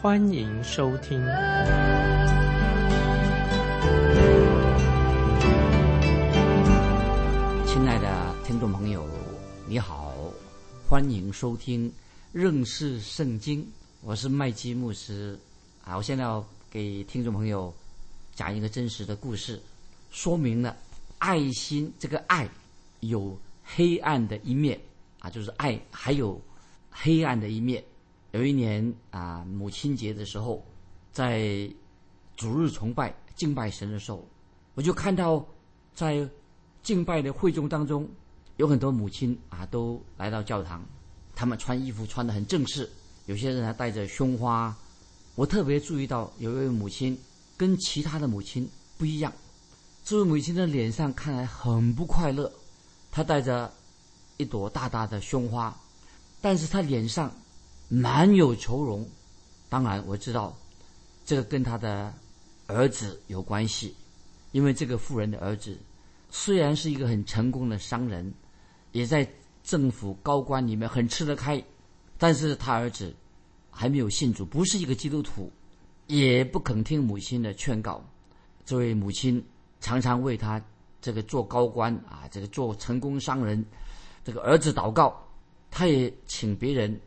欢迎收听。亲爱的听众朋友，你好，欢迎收听认识圣经。我是麦基牧师啊，我现在要给听众朋友讲一个真实的故事，说明了爱心这个爱有黑暗的一面啊，就是爱还有黑暗的一面。有一年啊，母亲节的时候，在主日崇拜敬拜神的时候，我就看到在敬拜的会众当中，有很多母亲啊，都来到教堂，他们穿衣服穿得很正式，有些人还带着胸花。我特别注意到有一位母亲跟其他的母亲不一样，这位母亲的脸上看来很不快乐，她带着一朵大大的胸花，但是她脸上满有愁容。当然，我知道这个跟他的儿子有关系，因为这个妇人的儿子。虽然是一个很成功的商人，也在政府高官里面很吃得开，但是他儿子还没有信主，不是一个基督徒，也不肯听母亲的劝告。这位母亲常常为他这个做高官啊，这个做成功商人这个儿子祷告，他也请别人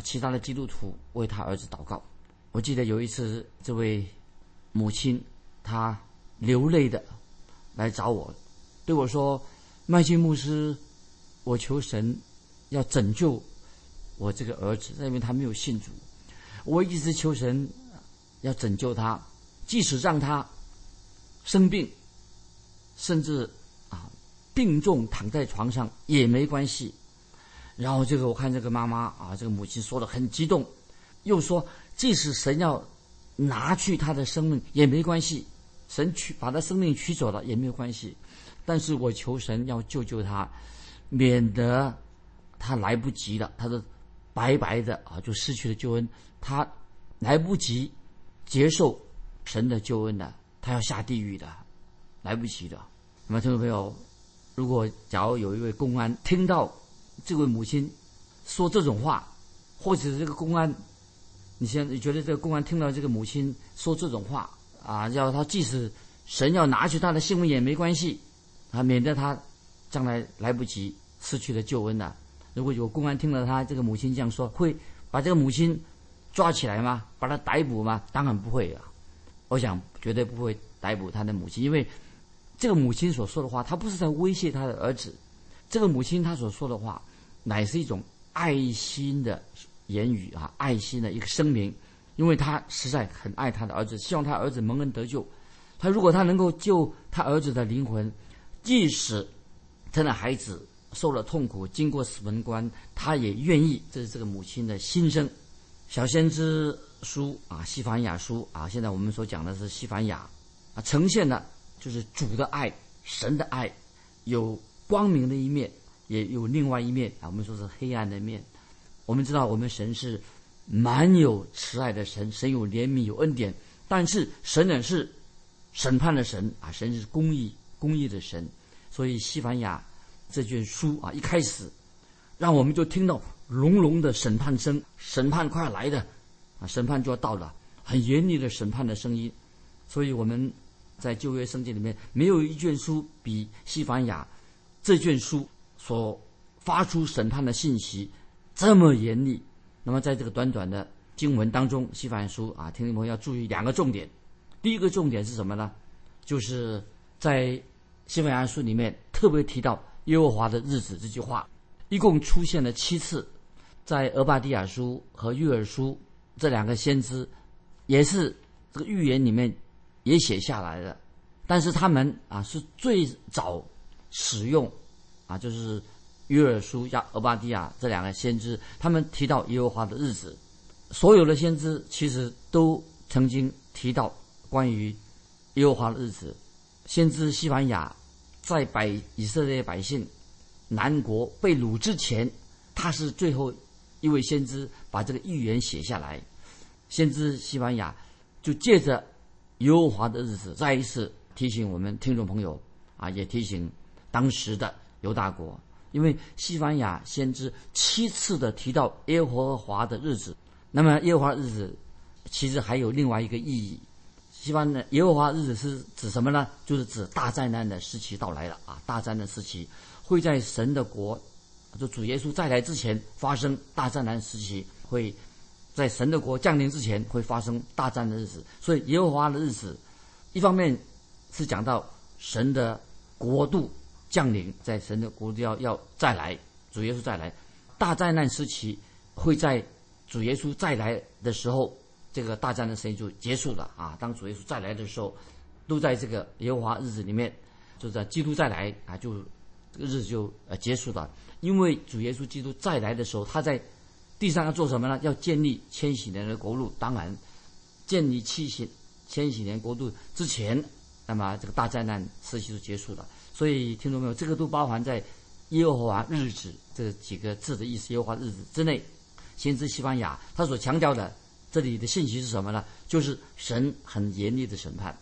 其他的基督徒为他儿子祷告。我记得有一次，这位母亲她流泪的来找我。对我说：“麦基牧师，我求神要拯救我这个儿子，因为他没有信主。我一直求神要拯救他，即使让他生病，甚至啊病重躺在床上也没关系。然后这个我看这个妈妈啊，这个母亲说的很激动，又说即使神要拿去他的生命也没关系，神取把他生命取走了也没有关系。”但是我求神要救救他，免得他来不及了，他的白白的啊就失去了救恩，他来不及接受神的救恩的，他要下地狱的，来不及的。那么听众朋友，如果假如有一位公安听到这位母亲说这种话，或者是这个公安，你现在觉得这个公安听到这个母亲说这种话啊，要他即使神要拿去他的性命也没关系。啊，免得他将来来不及失去了救恩呐。如果有公安听了他这个母亲这样说，会把这个母亲抓起来吗？把他逮捕吗？当然不会啊。我想绝对不会逮捕他的母亲，因为这个母亲所说的话，他不是在威胁他的儿子。这个母亲她所说的话，乃是一种爱心的言语啊，爱心的一个声明，因为他实在很爱他的儿子，希望他儿子蒙恩得救。他如果他能够救他儿子的灵魂。即使他的孩子受了痛苦，经过死门关，他也愿意。这是这个母亲的心声。小先知书啊，西凡雅书啊，现在我们所讲的是西凡雅啊，呈现的就是主的爱，神的爱，有光明的一面，也有另外一面啊。我们说是黑暗的面。我们知道，我们神是蛮有慈爱的神，神有怜悯，有恩典，但是神也是审判的神啊，神是公义。公义的神，所以西班牙这卷书啊，一开始让我们就听到隆隆的审判声，审判快来的啊，审判就要到了，很严厉的审判的声音。所以我们在旧约圣经里面，没有一卷书比西班牙这卷书所发出审判的信息这么严厉。那么在这个短短的经文当中，西班牙书啊，听众朋友要注意两个重点。第一个重点是什么呢？就是在西班牙书里面特别提到耶和华的日子这句话，一共出现了七次，在俄巴底亚书和约尔书这两个先知，也是这个预言里面也写下来的，但是他们啊是最早使用啊，就是约尔书加俄巴底亚这两个先知，他们提到耶和华的日子，所有的先知其实都曾经提到关于耶和华的日子，先知西班牙在百以色列百姓南国被掳之前，他是最后一位先知把这个预言写下来。先知西班牙就借着耶和华的日子，再一次提醒我们听众朋友啊，也提醒当时的犹大国，因为西班牙先知七次的提到耶和华的日子，那么耶和华日子其实还有另外一个意义。西方的耶和华日子是指什么呢？就是指大灾难的时期到来了啊！大灾难时期会在神的国，就主耶稣再来之前发生大灾难时期，会在神的国降临之前会发生大战的日子。所以耶和华的日子，一方面是讲到神的国度降临，在神的国度要要再来，主耶稣再来，大灾难时期会在主耶稣再来的时候。这个大战的时间就结束了啊！当主耶稣再来的时候，都在这个耶和华日子里面，就在基督再来啊，就这个日子就呃结束了。因为主耶稣基督再来的时候，他在地上要做什么呢？要建立千禧年的国度。当然，建立七禧千禧年国度之前，那么这个大灾难时期就结束了。所以听众朋友，这个都包含在耶和华日子这几个字的意思。耶和华日子之内，先知西班牙他所强调的。这里的信息是什么呢？就是神很严厉的审判。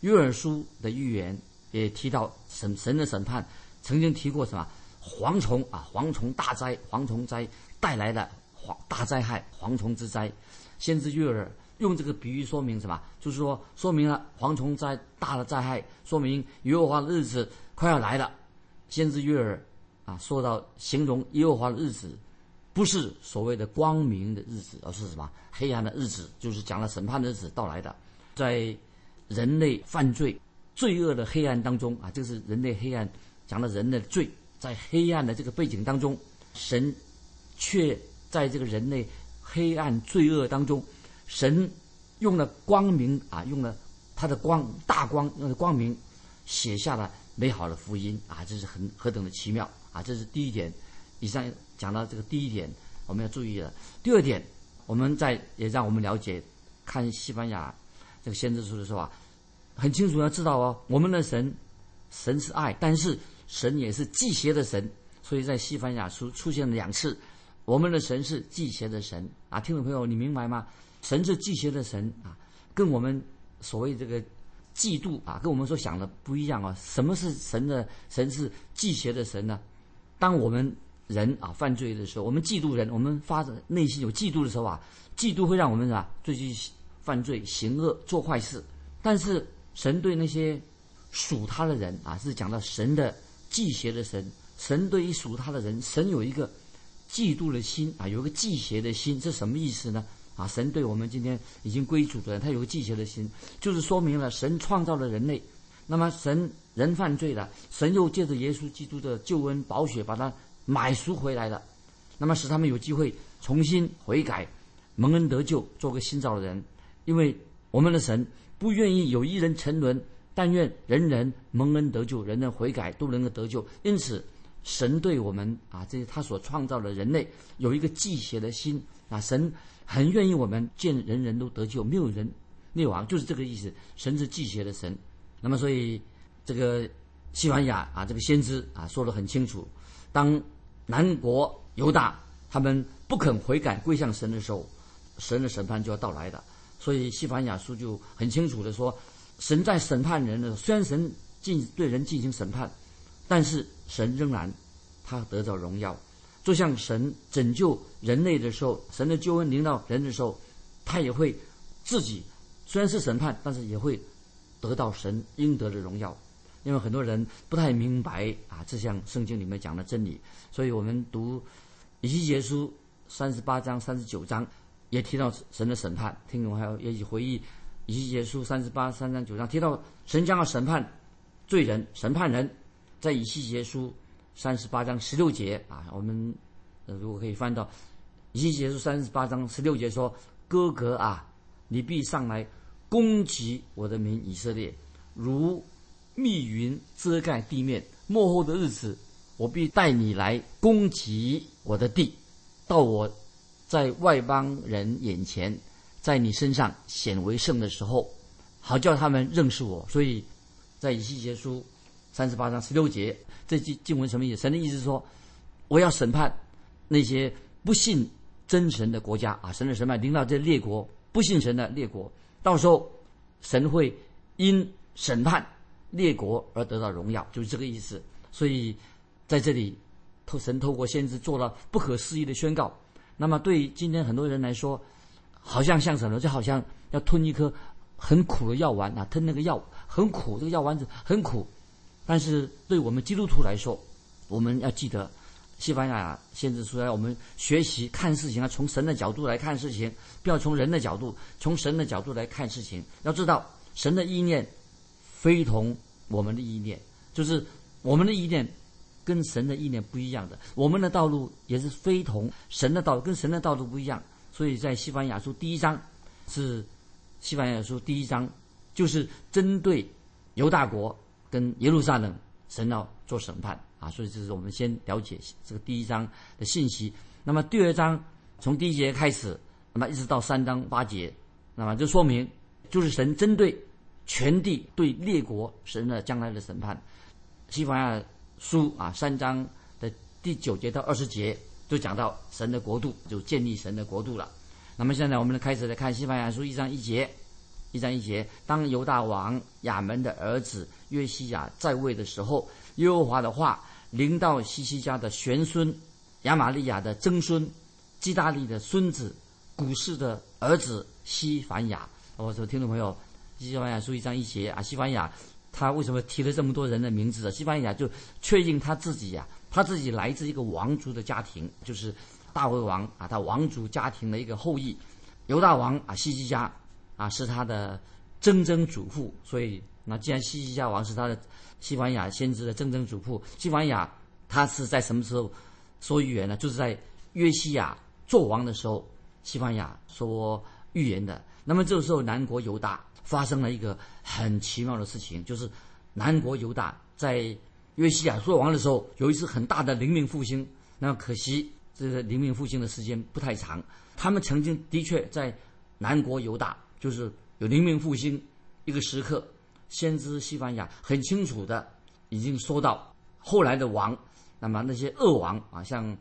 约珥书的预言也提到神神的审判，曾经提过什么蝗虫啊，蝗虫大灾，蝗虫灾带来的蝗大灾害，蝗虫之灾。先知约珥用这个比喻说明什么？就是说说明了蝗虫灾大的灾害，说明耶和华的日子快要来了。先知约珥啊，说到形容耶和华的日子。不是所谓的光明的日子，而是什么黑暗的日子？就是讲了审判的日子到来的，在人类犯罪、罪恶的黑暗当中啊，这是人类黑暗，讲了人类的罪，在黑暗的这个背景当中，神却在这个人类黑暗罪恶当中，神用了光明啊，用了他的光大光，用的光明写下了美好的福音啊，这是很何等的奇妙啊！这是第一点。以上。讲到这个第一点，我们要注意了。第二点，我们在也让我们了解，看西班牙这个先知书的时候啊，很清楚要知道哦，我们的神，神是爱，但是神也是祭邪的神。所以在西班牙书出现了两次，我们的神是祭邪的神啊，听众朋友，你明白吗？神是祭邪的神啊，跟我们所谓这个嫉妒啊，跟我们所想的不一样啊。什么是神的神是祭邪的神呢？当我们人啊，犯罪的时候，我们嫉妒人，我们发自内心有嫉妒的时候啊，嫉妒会让我们啊，最近犯罪、行恶、做坏事。但是神对那些属他的人啊，是讲到神的忌邪的神。神对于属他的人，神有一个嫉妒的心啊，有一个忌邪的心，这什么意思呢？啊，神对我们今天已经归主的人，他有个忌邪的心，就是说明了神创造了人类，那么神人犯罪了，神又借着耶稣基督的救恩宝血把他。买赎回来了，那么使他们有机会重新悔改，蒙恩得救，做个新造的人。因为我们的神不愿意有一人沉沦，但愿人人蒙恩得救，人人悔改都能够得救。因此，神对我们啊，这些他所创造的人类有一个祭血的心啊，神很愿意我们见人人都得救，没有人灭亡，就是这个意思。神是祭血的神。那么，所以这个西班牙啊，这个先知啊，说得很清楚。当南国犹大他们不肯悔改归向神的时候，神的审判就要到来的。所以西班牙书就很清楚的说，神在审判人的时候，虽然神进对人进行审判，但是神仍然他得到荣耀。就像神拯救人类的时候，神的救恩临到人的时候，他也会自己虽然是审判，但是也会得到神应得的荣耀。因为很多人不太明白啊，这项圣经里面讲的真理，所以我们读以西结书三十八章、三十九章，也提到神的审判。听众还有也回忆以西结书三十八、三章、九章提到神将要审判罪人、审判人，在以西结书三十八章十六节啊，我们如果可以翻到以西结书三十八章十六节说：“哥哥啊，你必上来攻击我的民以色列，如。”密云遮盖地面，末后的日子，我必带你来攻击我的地，到我在外邦人眼前在你身上显为圣的时候，好叫他们认识我。所以在以西结书三十八章十六节，这句经文什么意思？神的意思是说，我要审判那些不信真神的国家啊！神的审判领导这列国不信神的列国，到时候神会因审判列国而得到荣耀，就是这个意思。所以在这里，透神透过先知做了不可思议的宣告。那么对今天很多人来说，好像像什么？就好像要吞一颗很苦的药丸啊，吞那个药很苦，这个药丸子很苦。但是对我们基督徒来说，我们要记得，西班牙先知出来，我们学习看事情啊从神的角度来看事情，不要从人的角度，从神的角度来看事情。要知道，神的意念非同我们的意念，就是我们的意念跟神的意念不一样的，我们的道路也是非同神的道，跟神的道路不一样。所以在西班牙书第一章是西班牙书第一章，就是针对犹大国跟耶路撒冷，神要做审判啊。所以这是我们先了解这个第一章的信息。那么第二章从第一节开始，那么一直到三章八节，那么就说明就是神针对全地对列国神的将来的审判。西班牙书啊三章的第九节到二十节。就讲到神的国度，就建立神的国度了。那么现在我们开始来看《西班牙书》一章一节，一章一节。当犹大王亚门的儿子约西亚在位的时候，耶和华的话临到西西家的玄孙亚玛利亚的曾孙基大利的孙子古氏的儿子西凡雅。我说听众朋友，《西凡雅书》一章一节啊，西班牙他为什么提了这么多人的名字啊？西班牙就确认他自己呀。他自己来自一个王族的家庭，就是大卫王啊，他王族家庭的一个后裔。犹大王啊，西西家啊是他的曾曾祖父，所以那既然西西家王是他的西班牙先知的曾曾祖父，西班牙他是在什么时候说预言呢？就是在约西亚做王的时候，西班牙说预言的。那么这个时候，南国犹大发生了一个很奇妙的事情，就是南国犹大在。约西亚做王的时候，有一次很大的灵命复兴。那可惜，这个灵命复兴的时间不太长。他们曾经的确在南国犹大，就是有灵命复兴一个时刻。先知西班牙很清楚的已经说到后来的王，那么那些恶王啊，像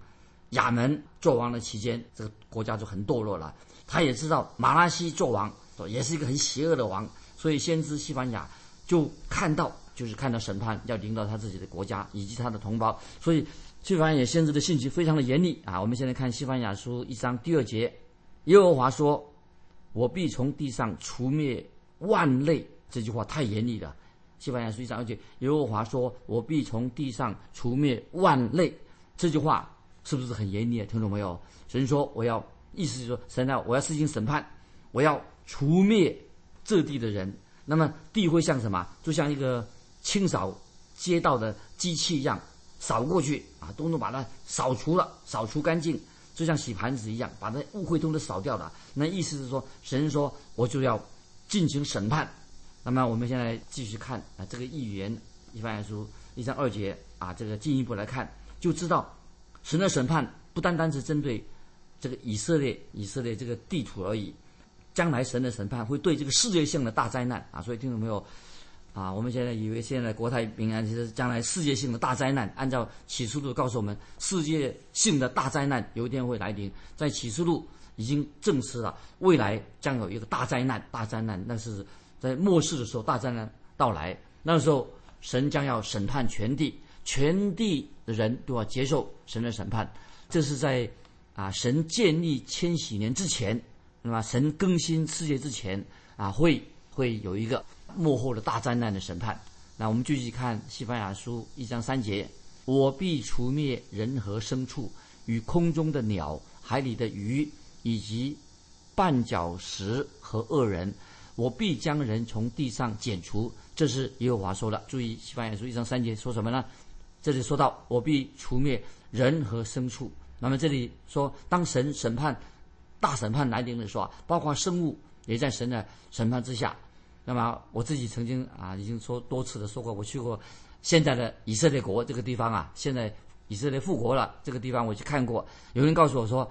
亚门做王的期间，这个国家就很堕落了。他也知道马拉西做王也是一个很邪恶的王，所以先知西班牙就看到。就是看到审判要临到他自己的国家以及他的同胞，所以西班牙先知的信息非常的严厉啊。我们现在看西班牙书一章第二节，耶和华说：“我必从地上除灭万类。”这句话太严厉了。西班牙书一章二节，耶和华说：“我必从地上除灭万类。”这句话是不是很严厉啊？听懂没有，神说我要，意思是说神啊，我要实行审判，我要除灭这地的人。那么地会像什么？就像一个。清扫街道的机器一样，扫过去啊，都能把它扫除了，扫除干净，就像洗盘子一样，把那误会都都扫掉了。那意思是说，神说我就要进行审判。那么我们现在继续看啊，这个预言一般来说一章二节啊，这个进一步来看，就知道神的审判不单单是针对这个以色列以色列这个地图而已，将来神的审判会对这个世界性的大灾难啊，所以听众朋友？啊，我们现在以为现在国泰民安，其实将来世界性的大灾难，按照启示录告诉我们，世界性的大灾难有一天会来临。在启示录已经证实了，未来将有一个大灾难，大灾难那是在末世的时候，大灾难到来，那时候神将要审判全地，全地的人都要接受神的审判。这是在啊神建立千禧年之前，那么神更新世界之前啊，会会有一个。幕后的大灾难的审判。那我们继续看《西班牙书》一章三节：“我必除灭人和牲畜，与空中的鸟、海里的鱼，以及绊脚石和恶人。我必将人从地上剪除。”这是耶和华说的。注意，《西班牙书》一章三节说什么呢？这里说到：“我必除灭人和牲畜。”那么这里说，当神审判、大审判来临的时候啊，包括生物也在神的审判之下。那么我自己曾经啊，已经说多次的说过，我去过现在的以色列国这个地方啊，现在以色列复国了这个地方我去看过。有人告诉我说，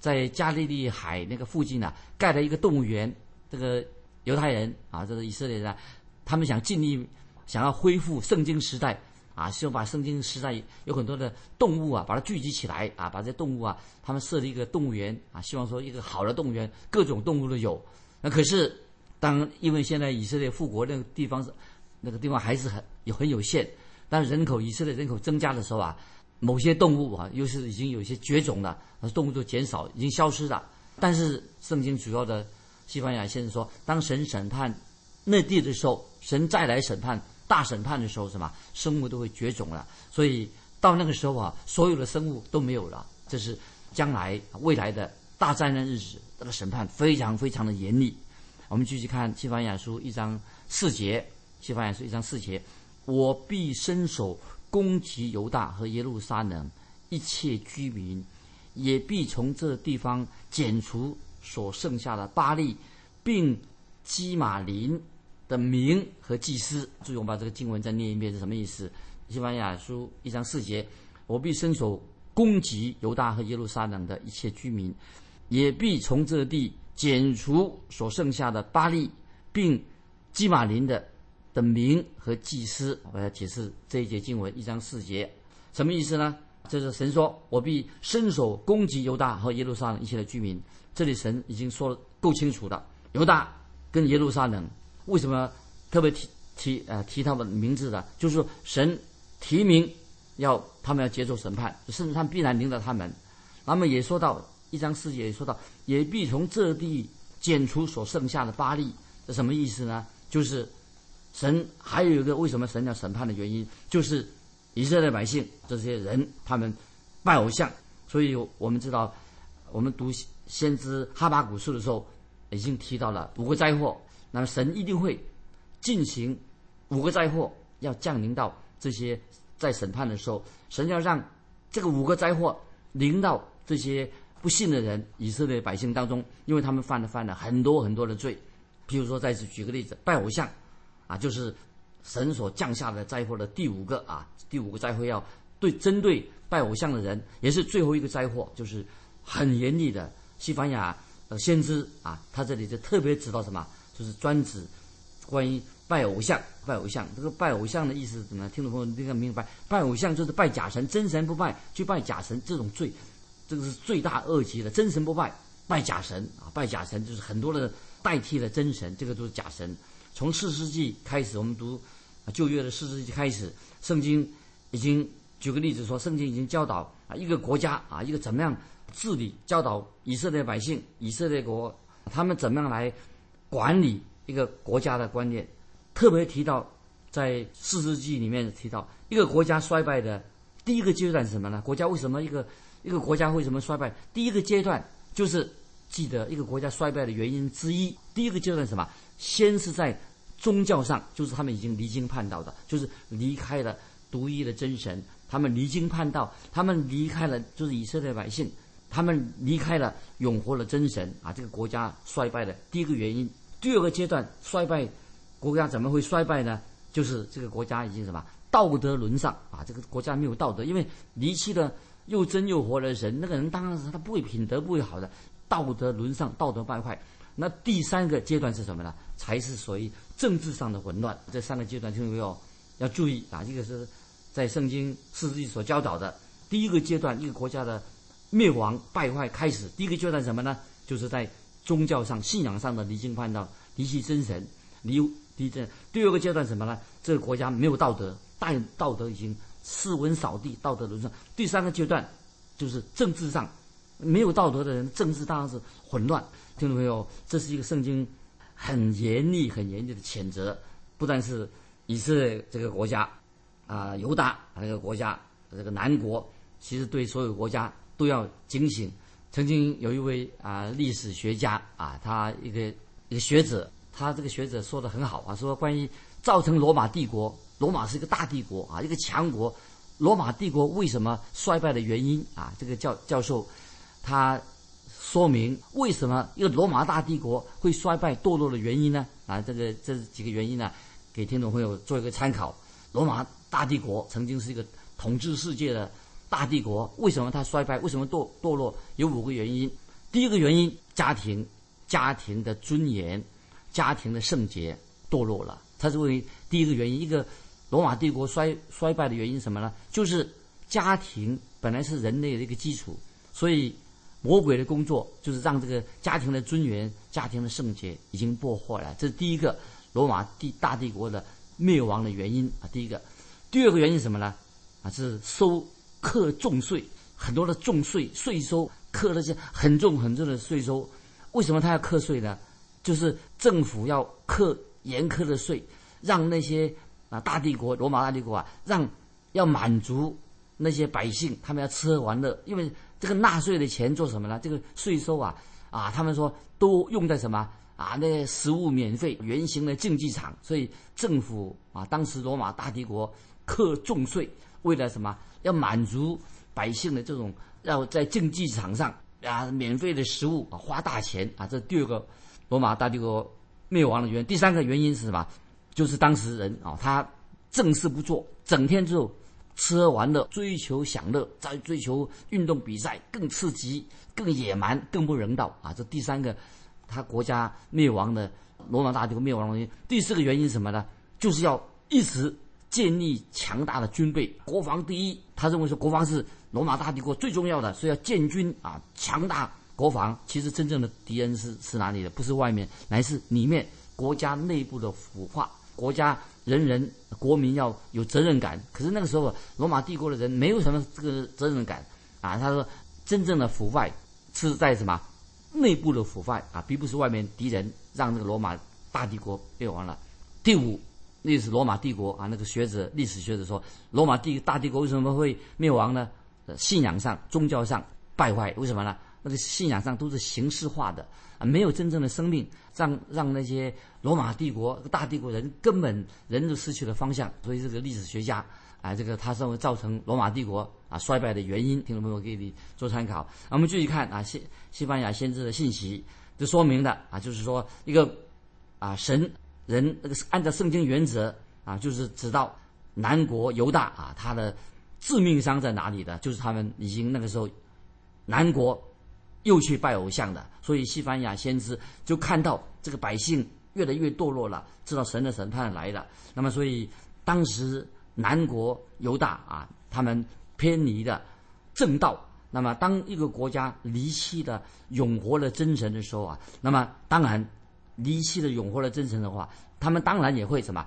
在加利利海那个附近呢、盖了一个动物园。这个犹太人啊，这个以色列人啊，他们想尽力想要恢复圣经时代啊，希望把圣经时代有很多的动物啊，把它聚集起来啊，把这些动物啊，他们设立一个动物园啊，希望说一个好的动物园，各种动物都有。那可是当因为现在以色列复国那个地方是那个地方还是很有很有限，当人口以色列人口增加的时候啊，某些动物啊，又是已经有些绝种了，动物都减少，已经消失了。但是圣经主要的。西班牙先生说：“当神审判那地的时候，神再来审判大审判的时候，什么生物都会绝种了。所以到那个时候啊，所有的生物都没有了。这是将来未来的大灾难日子，那个审判非常非常的严厉。我们继续看西班牙书一章四节，西班牙书一章四节：我必伸手攻击犹大和耶路撒冷一切居民，也必从这地方剪除。”所剩下的巴利，并基马林的名和祭司，注意我把这个经文再念一遍是什么意思？西班牙书一章四节：我必伸手攻击犹大和耶路撒冷的一切居民，也必从这地剪除所剩下的巴利，并基马林的的名和祭司。我要解释这一节经文一章四节什么意思呢？这是神说：我必伸手攻击犹大和耶路撒冷一切的居民。这里神已经说的够清楚了，犹大跟耶路撒冷为什么特别提提呃提他们名字的？就是神提名要他们要接受审判，甚至他必然领导他们。那么也说到一章四节也说到，也必从这地剪除所剩下的巴利，这什么意思呢？就是神还有一个为什么神要审判的原因，就是以色列百姓这些人他们拜偶像，所以我们知道我们读。先知哈巴古书的时候，已经提到了五个灾祸。那么神一定会进行五个灾祸，要降临到这些在审判的时候，神要让这个五个灾祸临到这些不信的人，以色列百姓当中，因为他们犯了犯了很多很多的罪。譬如说，再次举个例子，拜偶像，啊，就是神所降下的灾祸的第五个啊，第五个灾祸要对针对拜偶像的人，也是最后一个灾祸，就是很严厉的。西班牙呃先知啊，他这里就特别指到什么，就是专指关于拜偶像。拜偶像，这个拜偶像的意思怎么？听众朋友应该明白，拜偶像就是拜假神，真神不拜，去拜假神，这种罪，这个是罪大恶极的。真神不拜，拜假神啊，拜假神就是很多的代替了真神，这个都是假神。从四世纪开始，我们读旧约的四世纪开始，圣经已经举个例子说，圣经已经教导啊，一个国家啊，一个怎么样。治理教导以色列百姓，以色列国他们怎么样来管理一个国家的观念，特别提到在四世纪里面提到一个国家衰败的第一个阶段是什么呢？国家为什么一个一个国家为什么衰败？第一个阶段就是记得一个国家衰败的原因之一。第一个阶段什么？先是在宗教上，就是他们已经离经叛道的，就是离开了独一的真神，他们离经叛道，他们离开了就是以色列百姓。他们离开了永活的真神啊，这个国家衰败的第一个原因。第二个阶段衰败，国家怎么会衰败呢？就是这个国家已经什么道德沦丧啊，这个国家没有道德，因为离弃了又真又活的神，那个人当然是他不会品德不会好的，道德沦丧，道德败坏。那第三个阶段是什么呢？才是属于政治上的混乱。这三个阶段听众朋友要注意啊，一个是在圣经四世纪所教导的第一个阶段，一个国家的。灭亡败坏开始，第一个阶段什么呢？就是在宗教上、信仰上的离经叛道、离弃真神、离离这。第二个阶段什么呢？这个国家没有道德，大道德已经斯文扫地，道德沦丧。第三个阶段就是政治上没有道德的人，政治当然是混乱。听众朋友，这是一个圣经很严厉、很严厉的谴责，不但是以色列这个国家啊，犹大这个国家，这个南国，其实对所有国家。都要警醒。曾经有一位啊历史学家啊，他一个一个学者，他这个学者说的很好啊，说关于造成罗马帝国，罗马是一个大帝国啊，一个强国，罗马帝国为什么衰败的原因啊？这个教教授他说明为什么一个罗马大帝国会衰败堕落的原因呢？啊，这个这几个原因呢，给听众朋友做一个参考。罗马大帝国曾经是一个统治世界的。大帝国为什么它衰败？为什么堕堕落？有五个原因。第一个原因，家庭家庭的尊严、家庭的圣洁堕落了，它是为第一个原因。一个罗马帝国衰衰败的原因什么呢？就是家庭本来是人类的一个基础，所以魔鬼的工作就是让这个家庭的尊严、家庭的圣洁已经破坏了。这是第一个罗马帝大帝国的灭亡的原因啊。第一个，第二个原因什么呢？啊，是收克重税，很多的重税税收克那些很重很重的税收。为什么他要课税呢？就是政府要课严苛的税，让那些啊大帝国罗马大帝国啊，让要满足那些百姓，他们要吃喝玩乐。因为这个纳税的钱做什么呢？这个税收啊啊，他们说都用在什么啊？那食物免费，圆形的竞技场。所以政府啊，当时罗马大帝国课重税。为了什么？要满足百姓的这种要在竞技场上啊，免费的食物啊，花大钱啊。这第二个罗马大帝国灭亡的原因。第三个原因是什么？就是当时人啊，他正事不做，整天就吃喝玩乐，追求享乐，在追求运动比赛，更刺激、更野蛮、更不人道啊。这第三个他国家灭亡的罗马大帝国灭亡的原因。第四个原因是什么呢？就是要一直。建立强大的军备，国防第一。他认为说，国防是罗马大帝国最重要的，所以要建军啊，强大国防。其实真正的敌人是是哪里的？不是外面，乃是里面国家内部的腐化。国家人人国民要有责任感。可是那个时候，罗马帝国的人没有什么这个责任感啊。他说，真正的腐败是在什么？内部的腐败啊，并不是外面敌人让那个罗马大帝国灭亡了。第五。历史罗马帝国啊，那个学者历史学者说，罗马帝大帝国为什么会灭亡呢？信仰上、宗教上败坏，为什么呢？那个信仰上都是形式化的啊，没有真正的生命，让让那些罗马帝国大帝国人根本人都失去了方向。所以这个历史学家啊，这个他认为造成罗马帝国啊衰败的原因，听众朋友给你做参考。我们继续看啊，西西班牙先知的信息，就说明的啊，就是说一个啊神。人那个按照圣经原则啊，就是知道南国犹大啊，他的致命伤在哪里的？就是他们已经那个时候南国又去拜偶像的，所以西班牙先知就看到这个百姓越来越堕落了，知道神的审判来了。那么，所以当时南国犹大啊，他们偏离了正道。那么，当一个国家离弃了永活的真神的时候啊，那么当然。离弃了永活的真诚的话，他们当然也会什么？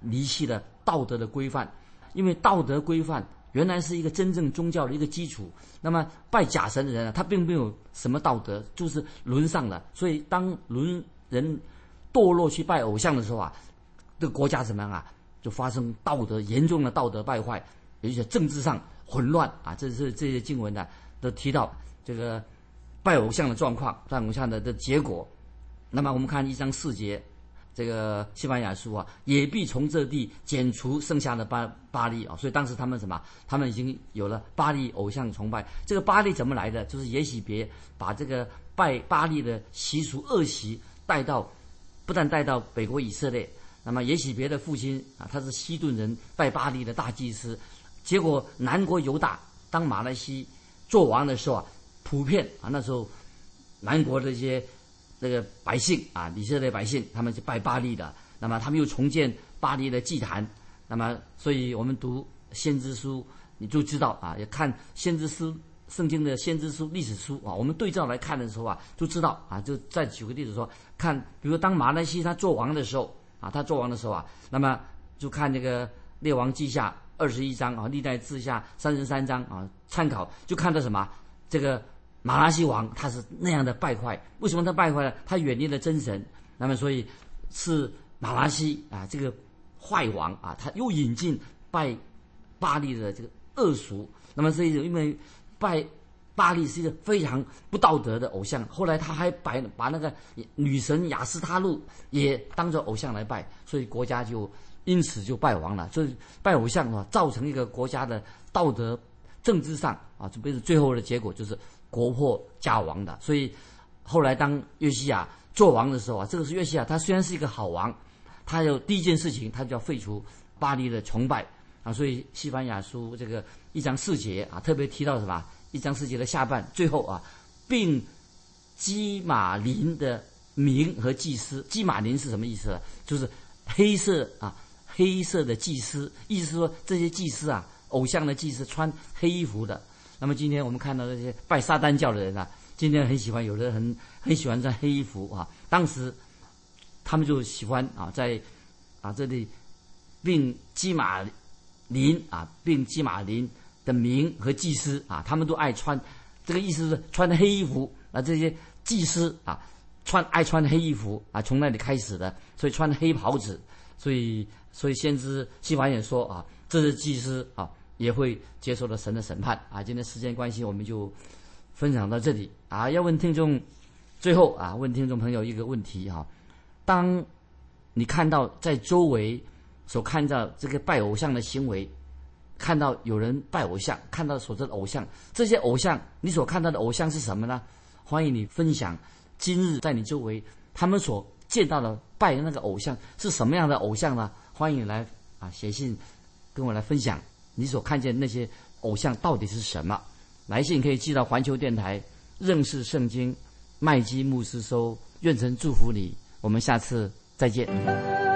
离弃了道德的规范，因为道德规范原来是一个真正宗教的一个基础。那么拜假神的人啊，他并没有什么道德，就是沦丧了。所以当沦人堕落去拜偶像的时候啊，这个国家怎么样啊？就发生道德严重的道德败坏，而且政治上混乱啊。这是这些经文呢都提到这个拜偶像的状况，拜偶像的的结果。那么我们看一章四节，这个西班牙书啊，也必从这地剪除剩下的巴巴利啊，所以当时他们什么？他们已经有了巴利偶像崇拜。这个巴利怎么来的？就是也许别把这个拜巴利的习俗恶习带到，不但带到北国以色列。那么也许别的父亲啊，他是西顿人，拜巴利的大祭司。结果南国犹大当马来西做王的时候啊，普遍啊那时候南国这些。这个百姓啊，以色列百姓，他们是拜巴利的。那么他们又重建巴利的祭坛。那么，所以我们读先知书，你就知道啊，要看先知书、圣经的先知书、历史书啊。我们对照来看的时候啊，就知道啊。就再举个例子说，看，比如当马来西他做王的时候啊，他做王的时候啊，那么就看这个列王记下二十一章啊，历代志下三十三章啊，参考就看到什么这个。马拉西王他是那样的败坏，为什么他败坏呢？他远离了真神，那么所以是马拉西啊这个坏王啊，他又引进拜巴利的这个恶俗，那么所以因为拜巴利是一个非常不道德的偶像，后来他还摆把那个女神雅斯他路也当做偶像来拜，所以国家就因此就败亡了。所以拜偶像啊，造成一个国家的道德政治上啊，就变成最后的结果就是。国破家亡的，所以后来当约西亚做王的时候啊，这个是约西亚，他虽然是一个好王，他有第一件事情，他就要废除巴黎的崇拜啊。所以西班牙书这个一章四节啊，特别提到什么？一章四节的下半最后啊，并基马林的名和祭司。基马林是什么意思？就是黑色啊，黑色的祭司，意思说这些祭司啊，偶像的祭司穿黑衣服的。那么今天我们看到这些拜撒旦教的人啊，今天很喜欢，有的人很喜欢穿黑衣服啊。当时他们就喜欢啊，在啊这里并基马林啊，并基马林的名和祭司啊，他们都爱穿。这个意思是穿黑衣服啊，这些祭司啊，穿爱穿黑衣服啊，从那里开始的，所以穿黑袍子。所以，所以先知西法也说啊，这是祭司啊。也会接受了神的审判啊！今天时间关系，我们就分享到这里啊。要问听众，最后啊，问听众朋友一个问题哈：当你看到在周围所看到这个拜偶像的行为，看到有人拜偶像，看到所知的偶像，这些偶像你所看到的偶像是什么呢？欢迎你分享今日在你周围他们所见到的拜的那个偶像是什么样的偶像呢？欢迎你来啊写信跟我来分享。你所看见那些偶像到底是什么？来信可以寄到环球电台认识圣经麦基牧师收。愿神祝福你，我们下次再见。